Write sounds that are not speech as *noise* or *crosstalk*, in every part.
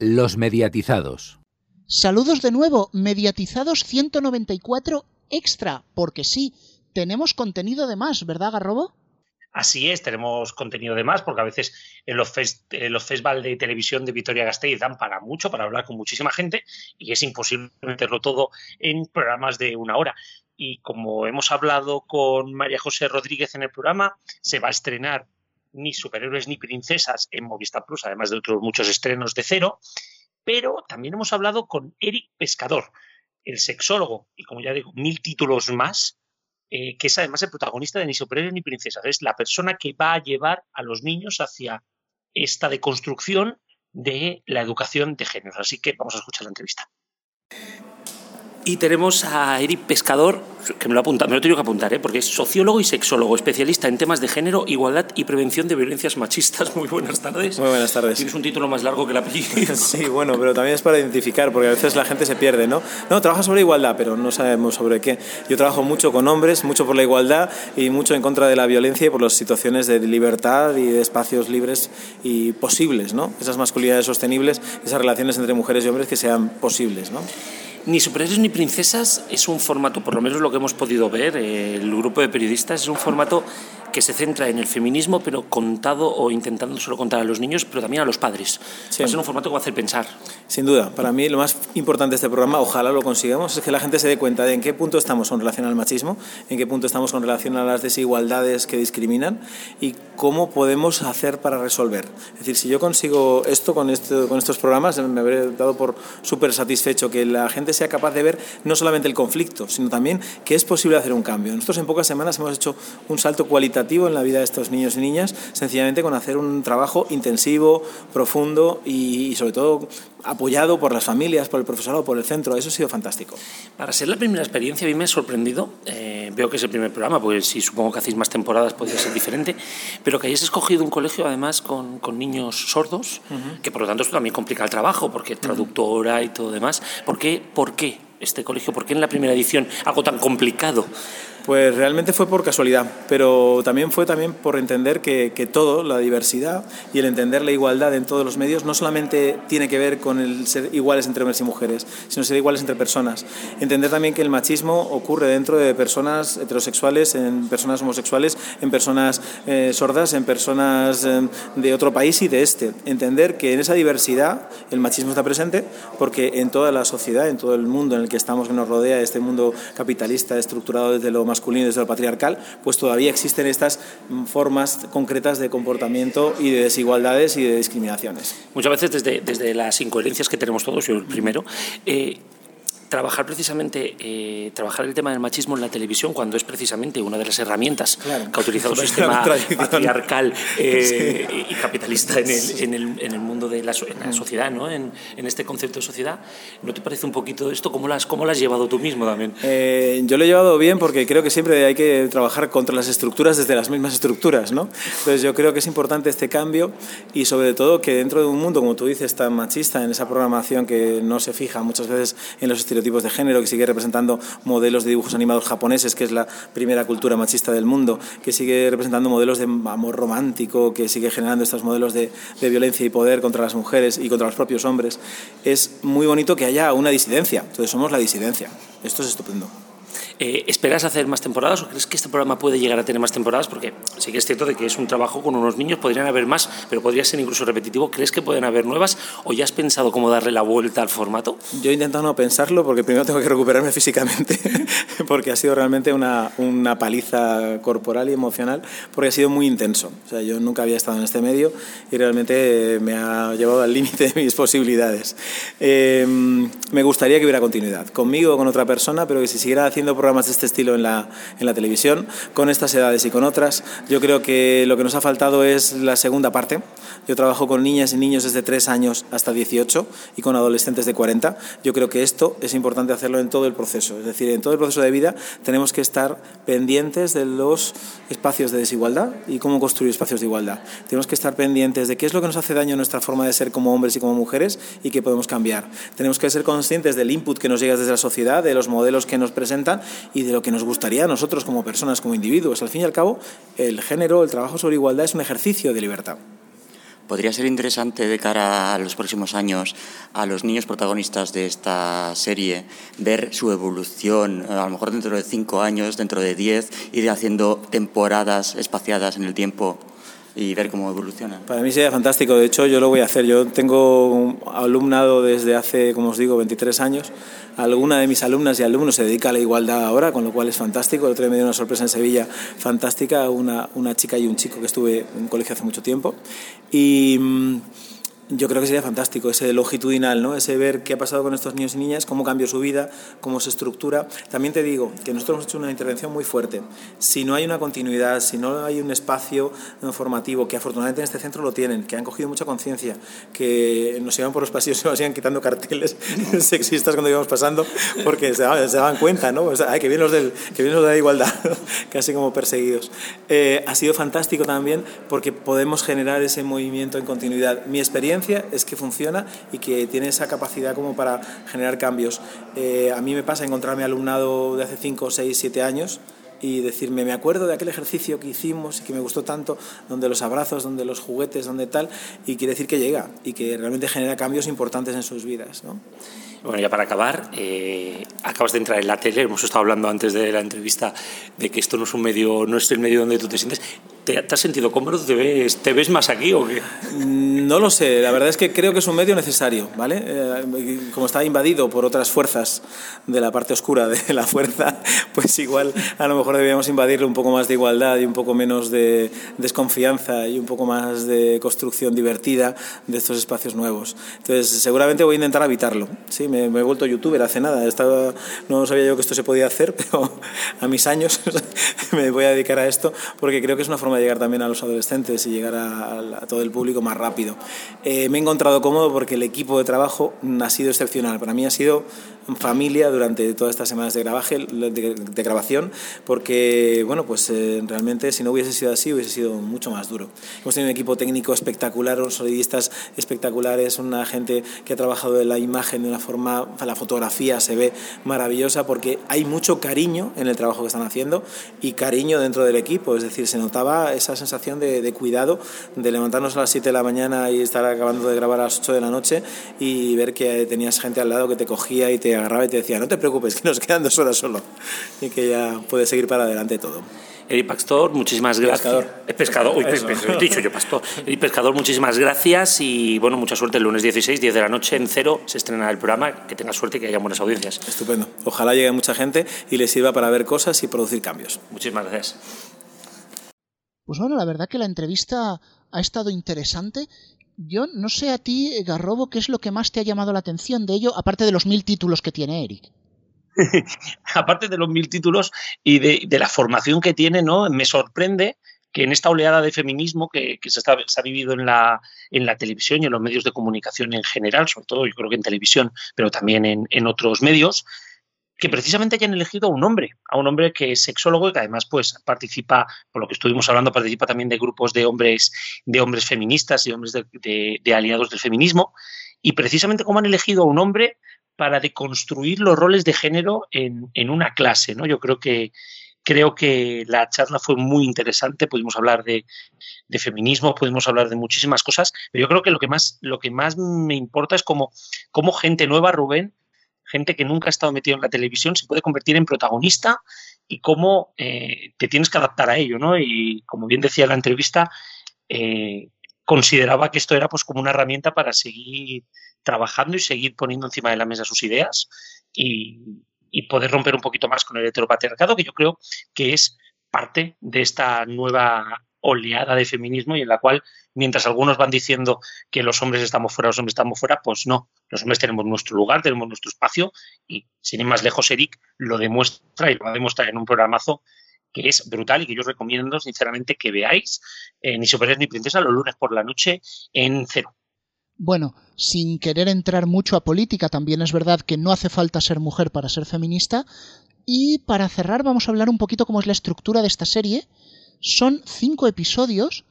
Los mediatizados. Saludos de nuevo, mediatizados 194 extra, porque sí, tenemos contenido de más, ¿verdad, Garrobo? Así es, tenemos contenido de más, porque a veces en los, los festivales de televisión de Vitoria Gasteiz dan para mucho, para hablar con muchísima gente, y es imposible meterlo todo en programas de una hora. Y como hemos hablado con María José Rodríguez en el programa, se va a estrenar ni superhéroes ni princesas en Movistar Plus, además de otros muchos estrenos de cero. Pero también hemos hablado con Eric Pescador, el sexólogo, y como ya digo, mil títulos más, eh, que es además el protagonista de Ni superhéroes ni princesas. Es la persona que va a llevar a los niños hacia esta deconstrucción de la educación de género. Así que vamos a escuchar la entrevista. Y tenemos a Eric Pescador, que me lo, apunta, me lo tengo que apuntar, ¿eh? porque es sociólogo y sexólogo, especialista en temas de género, igualdad y prevención de violencias machistas. *laughs* Muy buenas tardes. Muy buenas tardes. Tienes un título más largo que la apellido. *laughs* sí, bueno, pero también es para identificar, porque a veces la gente se pierde, ¿no? No, trabaja sobre igualdad, pero no sabemos sobre qué. Yo trabajo mucho con hombres, mucho por la igualdad y mucho en contra de la violencia y por las situaciones de libertad y de espacios libres y posibles, ¿no? Esas masculinidades sostenibles, esas relaciones entre mujeres y hombres que sean posibles, ¿no? Ni superhéroes ni princesas es un formato, por lo menos lo que hemos podido ver, eh, el grupo de periodistas es un formato que se centra en el feminismo, pero contado o intentando solo contar a los niños, pero también a los padres. Va a ser un formato que va a hacer pensar. Sin duda, para mí lo más importante de este programa, ojalá lo consigamos, es que la gente se dé cuenta de en qué punto estamos con relación al machismo, en qué punto estamos con relación a las desigualdades que discriminan y cómo podemos hacer para resolver. Es decir, si yo consigo esto con, esto, con estos programas, me habré dado por súper satisfecho que la gente sea capaz de ver no solamente el conflicto, sino también que es posible hacer un cambio. Nosotros en pocas semanas hemos hecho un salto cualitativo en la vida de estos niños y niñas, sencillamente con hacer un trabajo intensivo, profundo y, sobre todo apoyado por las familias, por el profesorado, por el centro. Eso ha sido fantástico. Para ser la primera experiencia, a mí me ha sorprendido. Eh, veo que es el primer programa, porque si supongo que hacéis más temporadas podría ser diferente, pero que hayáis escogido un colegio además con, con niños sordos, que por lo tanto esto también complica el trabajo, porque traductora y todo demás. ¿Por qué? ¿Por qué este colegio? ¿Por qué en la primera edición algo tan complicado? Pues realmente fue por casualidad, pero también fue también por entender que, todo, la diversidad y el entender la igualdad en todos los medios, no solamente tiene que ver con el ser iguales entre hombres y mujeres, sino ser iguales entre personas. Entender también que el machismo ocurre dentro de personas heterosexuales, en personas homosexuales, en personas eh, sordas, en personas eh, de otro país y de este. Entender que en esa diversidad el machismo está presente porque en toda la sociedad, en todo el mundo en el que estamos, que nos rodea, este mundo capitalista estructurado desde lo más desde patriarcal, pues todavía existen estas formas concretas de comportamiento y de desigualdades y de discriminaciones. Muchas veces desde, desde las incoherencias que tenemos todos, yo el primero, eh, trabajar precisamente, eh, trabajar el tema del machismo en la televisión cuando es precisamente una de las herramientas que ha utilizado el *laughs* sistema patriarcal *laughs* eh, y capitalista en el, en, el, en el, mundo de la, en la sociedad, ¿no? En, en, este concepto de sociedad. ¿No te parece un poquito esto? ¿Cómo lo has, cómo lo has llevado tú mismo también? Eh, yo lo he llevado bien porque creo que siempre hay que trabajar contra las estructuras desde las mismas estructuras, ¿no? Entonces yo creo que es importante este cambio y sobre todo que dentro de un mundo, como tú dices, tan machista, en esa programación que no se fija muchas veces en los de género, que sigue representando modelos de dibujos animados japoneses, que es la primera cultura machista del mundo, que sigue representando modelos de amor romántico, que sigue generando estos modelos de, de violencia y poder contra las mujeres y contra los propios hombres. Es muy bonito que haya una disidencia, entonces somos la disidencia. Esto es estupendo. Eh, ¿Esperas hacer más temporadas o crees que este programa puede llegar a tener más temporadas? Porque sí que es cierto de que es un trabajo con unos niños, podrían haber más, pero podría ser incluso repetitivo. ¿Crees que pueden haber nuevas o ya has pensado cómo darle la vuelta al formato? Yo he intentado no pensarlo porque primero tengo que recuperarme *laughs* físicamente, porque ha sido realmente una, una paliza corporal y emocional, porque ha sido muy intenso. O sea, yo nunca había estado en este medio y realmente me ha llevado al límite de mis posibilidades. Eh, me gustaría que hubiera continuidad, conmigo o con otra persona, pero que se siguiera haciendo programas programas de este estilo en la, en la televisión, con estas edades y con otras. Yo creo que lo que nos ha faltado es la segunda parte. Yo trabajo con niñas y niños desde 3 años hasta 18 y con adolescentes de 40. Yo creo que esto es importante hacerlo en todo el proceso. Es decir, en todo el proceso de vida tenemos que estar pendientes de los espacios de desigualdad y cómo construir espacios de igualdad. Tenemos que estar pendientes de qué es lo que nos hace daño a nuestra forma de ser como hombres y como mujeres y qué podemos cambiar. Tenemos que ser conscientes del input que nos llega desde la sociedad, de los modelos que nos presentan y de lo que nos gustaría a nosotros como personas, como individuos. Al fin y al cabo, el género, el trabajo sobre igualdad es un ejercicio de libertad. podría ser interesante de cara a los próximos años a los niños protagonistas de esta serie ver su evolución, a lo mejor dentro de cinco años, dentro de diez, ir haciendo temporadas espaciadas en el tiempo y ver cómo evoluciona. Para mí sería fantástico, de hecho yo lo voy a hacer. Yo tengo alumnado desde hace, como os digo, 23 años. Alguna de mis alumnas y alumnos se dedica a la igualdad ahora, con lo cual es fantástico. El otro día me dio una sorpresa en Sevilla fantástica, una, una chica y un chico que estuve en un colegio hace mucho tiempo. Y mm, yo creo que sería fantástico ese longitudinal, ¿no? ese ver qué ha pasado con estos niños y niñas, cómo cambió su vida, cómo se estructura. También te digo que nosotros hemos hecho una intervención muy fuerte. Si no hay una continuidad, si no hay un espacio formativo, que afortunadamente en este centro lo tienen, que han cogido mucha conciencia, que nos iban por los pasillos y nos iban quitando carteles *laughs* sexistas cuando íbamos pasando, porque se, daban cuenta, ¿no? O sea, que, vienen los del, que vienen los de la igualdad, *laughs* casi como perseguidos. Eh, ha sido fantástico también porque podemos generar ese movimiento en continuidad. Mi es que funciona y que tiene esa capacidad como para generar cambios. Eh, a mí me pasa encontrarme alumnado de hace 5, 6, 7 años y decirme, me acuerdo de aquel ejercicio que hicimos y que me gustó tanto, donde los abrazos, donde los juguetes, donde tal, y quiere decir que llega y que realmente genera cambios importantes en sus vidas. ¿no? Bueno, ya para acabar, eh, acabas de entrar en la tele, hemos estado hablando antes de la entrevista de que esto no es un medio, no es el medio donde tú te sientes. ¿Te, has sentido cómodo? ¿Te ves, ¿Te ves más aquí o qué? No lo sé, la verdad es que creo que es un medio necesario, ¿vale? Eh, como está invadido por otras fuerzas de la parte oscura de la fuerza, pues igual a lo mejor deberíamos invadirle un poco más de igualdad y un poco menos de desconfianza y un poco más de construcción divertida de estos espacios nuevos. Entonces, seguramente voy a intentar habitarlo, ¿sí? Me, he vuelto youtuber hace nada, Estaba, no sabía yo que esto se podía hacer, *laughs* pero a mis años *laughs* me voy a dedicar a esto porque creo que es una forma llegar también a los adolescentes y llegar a, todo el público más rápido. Eh, me he encontrado cómodo porque el equipo de trabajo ha sido excepcional. Para mí ha sido familia durante todas estas semanas de, grabaje, de, grabación, porque bueno, pues eh, realmente si no hubiese sido así hubiese sido mucho más duro. Hemos tenido un equipo técnico espectacular, unos solidistas espectaculares, una gente que ha trabajado en la imagen de una forma, la fotografía se ve maravillosa porque hay mucho cariño en el trabajo que están haciendo y cariño dentro del equipo, es decir, se notaba esa sensación de, de cuidado, de levantarnos a las 7 de la mañana y estar acabando de grabar a las 8 de la noche y ver que tenías gente al lado que te cogía y te agarraba y te decía, no te preocupes, que nos quedan dos horas solo y que ya puedes seguir para adelante todo. Eric Pastor, muchísimas gracias. Pescador. Eh, pescador, uy, he dicho yo pastor. Eric Pescador, muchísimas gracias y bueno, mucha suerte el lunes 16, 10 de la noche en cero se estrena el programa. Que tengas suerte y que haya buenas audiencias. Estupendo. Ojalá llegue mucha gente y les sirva para ver cosas y producir cambios. Muchísimas gracias. Pues bueno, la verdad que la entrevista ha estado interesante yo no sé a ti, Garrobo, qué es lo que más te ha llamado la atención de ello, aparte de los mil títulos que tiene Eric. *laughs* aparte de los mil títulos y de, la formación que tiene, ¿no? Me sorprende que en esta oleada de feminismo que, se, ha vivido en la, en la televisión y en los medios de comunicación en general, sobre todo yo creo que en televisión, pero también en otros medios, que precisamente hayan elegido a un hombre, a un hombre que es sexólogo y que además pues participa, por lo que estuvimos hablando, participa también de grupos de hombres, de hombres feministas y hombres de, aliados del feminismo. Y precisamente cómo han elegido a un hombre para deconstruir los roles de género en, una clase. ¿no? Yo creo que, creo que la charla fue muy interesante, pudimos hablar de, feminismo, pudimos hablar de muchísimas cosas, pero yo creo que lo que más, lo que más me importa es cómo, cómo gente nueva, Rubén, gente que nunca ha estado metido en la televisión se puede convertir en protagonista y cómo eh, te tienes que adaptar a ello, ¿no? Y como bien decía la entrevista, eh, consideraba que esto era pues como una herramienta para seguir trabajando y seguir poniendo encima de la mesa sus ideas y, y poder romper un poquito más con el heteropatriarcado, que yo creo que es parte de esta nueva oleada de feminismo y en la cual, mientras algunos van diciendo que los hombres estamos fuera, los hombres estamos fuera, pues no, los hombres tenemos nuestro lugar, tenemos nuestro espacio y sin ir más lejos, Eric lo demuestra y lo va a demostrar en un programazo que es brutal y que yo os recomiendo sinceramente que veáis eh, Ni Superhéroes ni Princesa los lunes por la noche en cero. Bueno, sin querer entrar mucho a política, también es verdad que no hace falta ser mujer para ser feminista. Y para cerrar vamos a hablar un poquito cómo es la estructura de esta serie son cinco episodios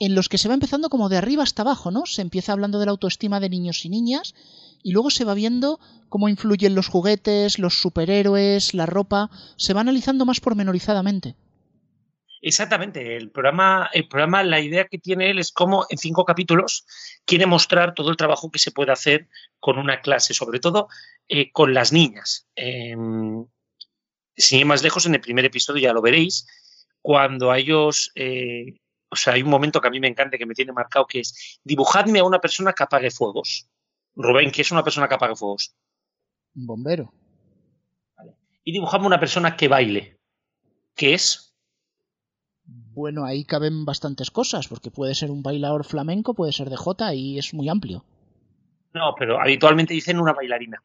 en los que se va empezando como de arriba hasta abajo, ¿no? Se empieza hablando de la autoestima de niños y niñas y luego se va viendo cómo influyen los juguetes, los superhéroes, la ropa, se va analizando más pormenorizadamente. Exactamente, el programa, el programa, la idea que tiene él es cómo en cinco capítulos quiere mostrar todo el trabajo que se puede hacer con una clase, sobre todo eh, con las niñas. Eh, sin ir más lejos, en el primer episodio ya lo veréis, cuando a ellos, eh, o sea, hay un momento que a mí me encanta, que me tiene marcado, que es dibujadme a una persona que apague fuegos. Rubén, ¿qué es una persona que apague fuegos? Un bombero. Vale. Y dibujadme una persona que baile. ¿Qué es? Bueno, ahí caben bastantes cosas, porque puede ser un bailador flamenco, puede ser de Jota y es muy amplio. No, pero habitualmente dicen una bailarina.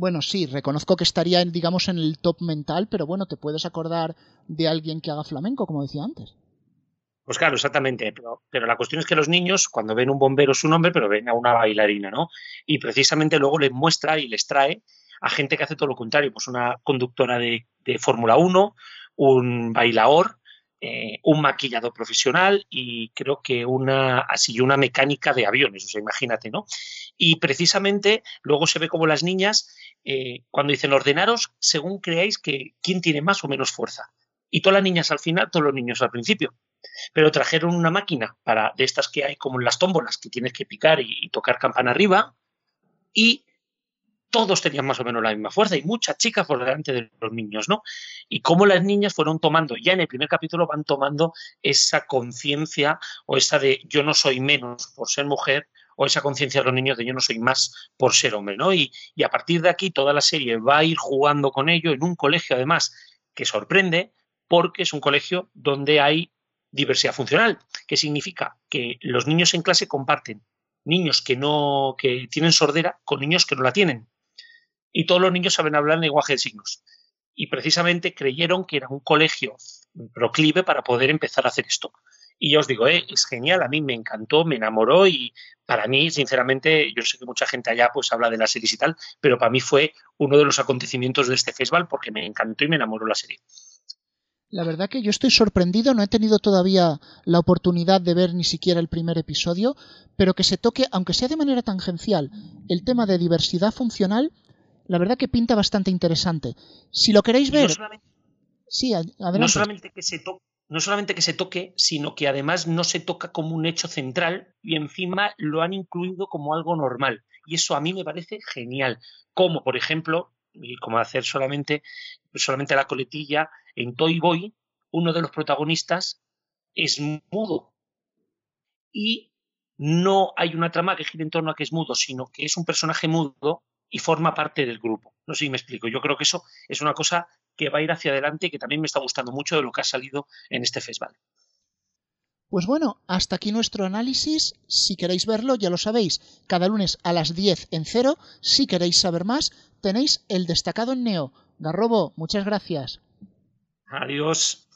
Bueno, sí, reconozco que estaría, digamos, en el top mental, pero bueno, te puedes acordar de alguien que haga flamenco, como decía antes. Pues claro, exactamente. Pero, pero, la cuestión es que los niños, cuando ven un bombero, es un hombre, pero ven a una bailarina, ¿no? Y precisamente luego les muestra y les trae a gente que hace todo lo contrario, pues una conductora de, de Fórmula 1, un bailador, eh, un maquillador profesional y creo que una así una mecánica de aviones, o sea, imagínate, ¿no? Y precisamente luego se ve como las niñas, eh, cuando dicen ordenaros, según creáis que quién tiene más o menos fuerza. Y todas las niñas al final, todos los niños al principio. Pero trajeron una máquina para de estas que hay como en las tómbolas, que tienes que picar y tocar campana arriba, y todos tenían más o menos la misma fuerza y muchas chicas por delante de los niños, ¿no? Y cómo las niñas fueron tomando, ya en el primer capítulo van tomando esa conciencia o esa de yo no soy menos por ser mujer o esa conciencia de los niños de yo no soy más por ser hombre, ¿no? Y, y, a partir de aquí toda la serie va a ir jugando con ello en un colegio además que sorprende porque es un colegio donde hay diversidad funcional, que significa que los niños en clase comparten niños que no que tienen sordera con niños que no la tienen y todos los niños saben hablar en lenguaje de signos. Y precisamente creyeron que era un colegio proclive para poder empezar a hacer esto. Y ya os digo, eh, es genial, a mí me encantó, me enamoró y para mí, sinceramente, yo sé que mucha gente allá pues habla de las series y tal, pero para mí fue uno de los acontecimientos de este festival porque me encantó y me enamoró la serie. La verdad que yo estoy sorprendido, no he tenido todavía la oportunidad de ver ni siquiera el primer episodio, pero que se toque, aunque sea de manera tangencial, el tema de diversidad funcional, la verdad que pinta bastante interesante. Si lo queréis ver... No solamente, sí, adelante. No solamente, que se to no solamente que se toque, sino que además no se toca como un hecho central y encima lo han incluido como algo normal. Y eso a mí me parece genial. Como, por ejemplo, y como hacer solamente, solamente la coletilla, en Toy Boy, uno de los protagonistas es mudo. Y no hay una trama que gire en torno a que es mudo, sino que es un personaje mudo y forma parte del grupo. No sé si me explico. Yo creo que eso es una cosa que va a ir hacia adelante y que también me está gustando mucho de lo que ha salido en este festival. Pues bueno, hasta aquí nuestro análisis. Si queréis verlo, ya lo sabéis, cada lunes a las 10 en cero. Si queréis saber más, tenéis el destacado en Neo. Garrobo, muchas gracias. Adiós.